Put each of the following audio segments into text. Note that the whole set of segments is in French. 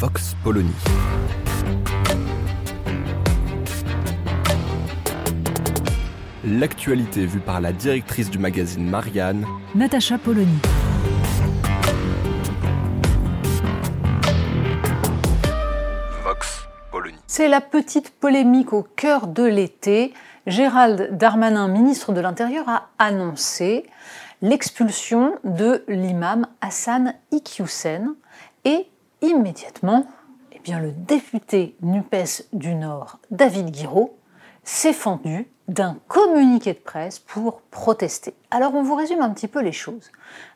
Vox Polony. L'actualité vue par la directrice du magazine Marianne, Natacha Polony. Vox Polony. C'est la petite polémique au cœur de l'été. Gérald Darmanin, ministre de l'Intérieur, a annoncé l'expulsion de l'imam Hassan Iqiyoussen et immédiatement, eh bien, le député NUPES du Nord, David Guiraud, s'est fendu d'un communiqué de presse pour protester. Alors on vous résume un petit peu les choses.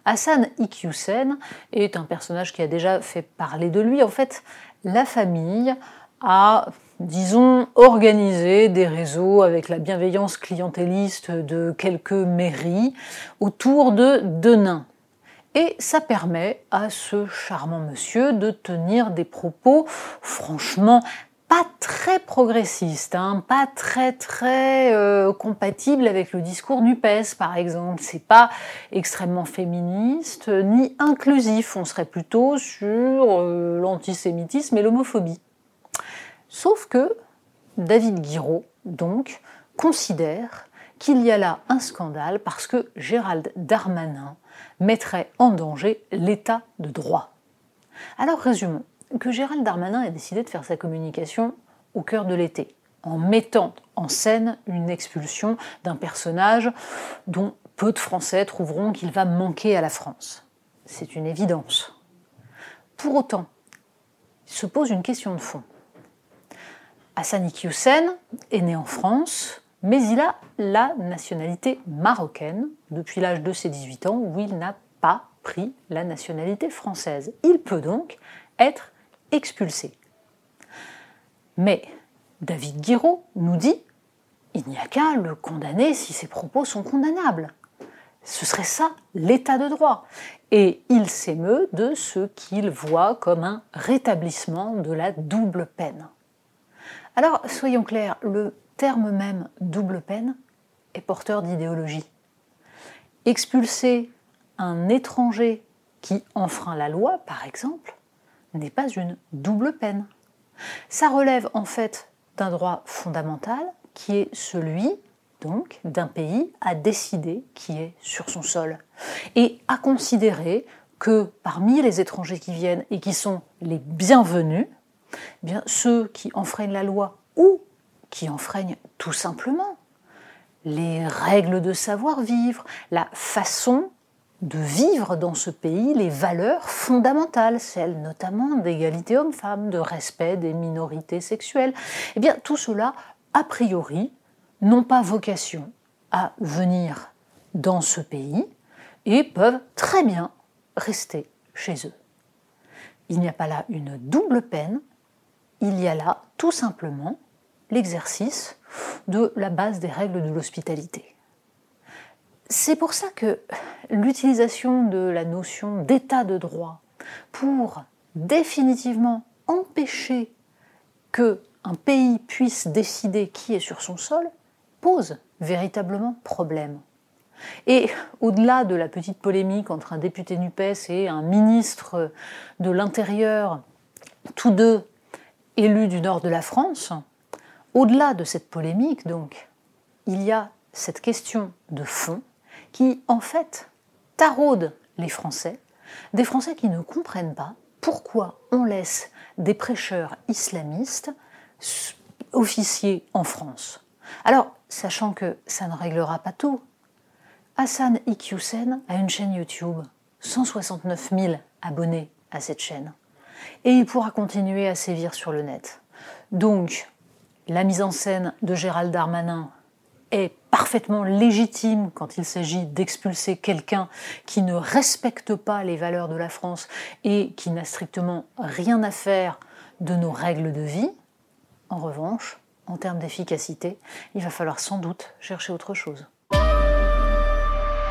Hassan Iqiyoussen est un personnage qui a déjà fait parler de lui. En fait, la famille a, disons, organisé des réseaux avec la bienveillance clientéliste de quelques mairies autour de deux nains. Et ça permet à ce charmant monsieur de tenir des propos franchement pas très progressistes, hein, pas très très euh, compatibles avec le discours NUPES par exemple. C'est pas extrêmement féministe ni inclusif. On serait plutôt sur euh, l'antisémitisme et l'homophobie. Sauf que David Guiraud, donc, considère qu'il y a là un scandale parce que Gérald Darmanin mettrait en danger l'état de droit. Alors résumons que Gérald Darmanin a décidé de faire sa communication au cœur de l'été, en mettant en scène une expulsion d'un personnage dont peu de Français trouveront qu'il va manquer à la France. C'est une évidence. Pour autant, il se pose une question de fond. Hassan Iqiyoussen est né en France, mais il a la nationalité marocaine depuis l'âge de ses 18 ans où il n'a pas pris la nationalité française. Il peut donc être expulsé. Mais David Guiraud nous dit il n'y a qu'à le condamner si ses propos sont condamnables. Ce serait ça l'état de droit. Et il s'émeut de ce qu'il voit comme un rétablissement de la double peine. Alors, soyons clairs, le terme même double peine est porteur d'idéologie. Expulser un étranger qui enfreint la loi, par exemple, n'est pas une double peine. Ça relève en fait d'un droit fondamental qui est celui donc d'un pays à décider qui est sur son sol et à considérer que parmi les étrangers qui viennent et qui sont les bienvenus, eh bien ceux qui enfreignent la loi ou qui enfreignent tout simplement les règles de savoir-vivre, la façon de vivre dans ce pays les valeurs fondamentales, celles notamment d'égalité homme-femme, de respect des minorités sexuelles. Eh bien, tout cela, a priori, n'ont pas vocation à venir dans ce pays et peuvent très bien rester chez eux. Il n'y a pas là une double peine, il y a là tout simplement l'exercice de la base des règles de l'hospitalité. C'est pour ça que l'utilisation de la notion d'état de droit pour définitivement empêcher que un pays puisse décider qui est sur son sol pose véritablement problème. Et au-delà de la petite polémique entre un député NUPES et un ministre de l'Intérieur, tous deux élus du nord de la France, au-delà de cette polémique, donc, il y a cette question de fond qui, en fait, taraude les Français, des Français qui ne comprennent pas pourquoi on laisse des prêcheurs islamistes officier en France. Alors, sachant que ça ne réglera pas tout, Hassan Iqiyoussen a une chaîne YouTube, 169 000 abonnés à cette chaîne, et il pourra continuer à sévir sur le net. Donc, la mise en scène de Gérald Darmanin est parfaitement légitime quand il s'agit d'expulser quelqu'un qui ne respecte pas les valeurs de la France et qui n'a strictement rien à faire de nos règles de vie. En revanche, en termes d'efficacité, il va falloir sans doute chercher autre chose.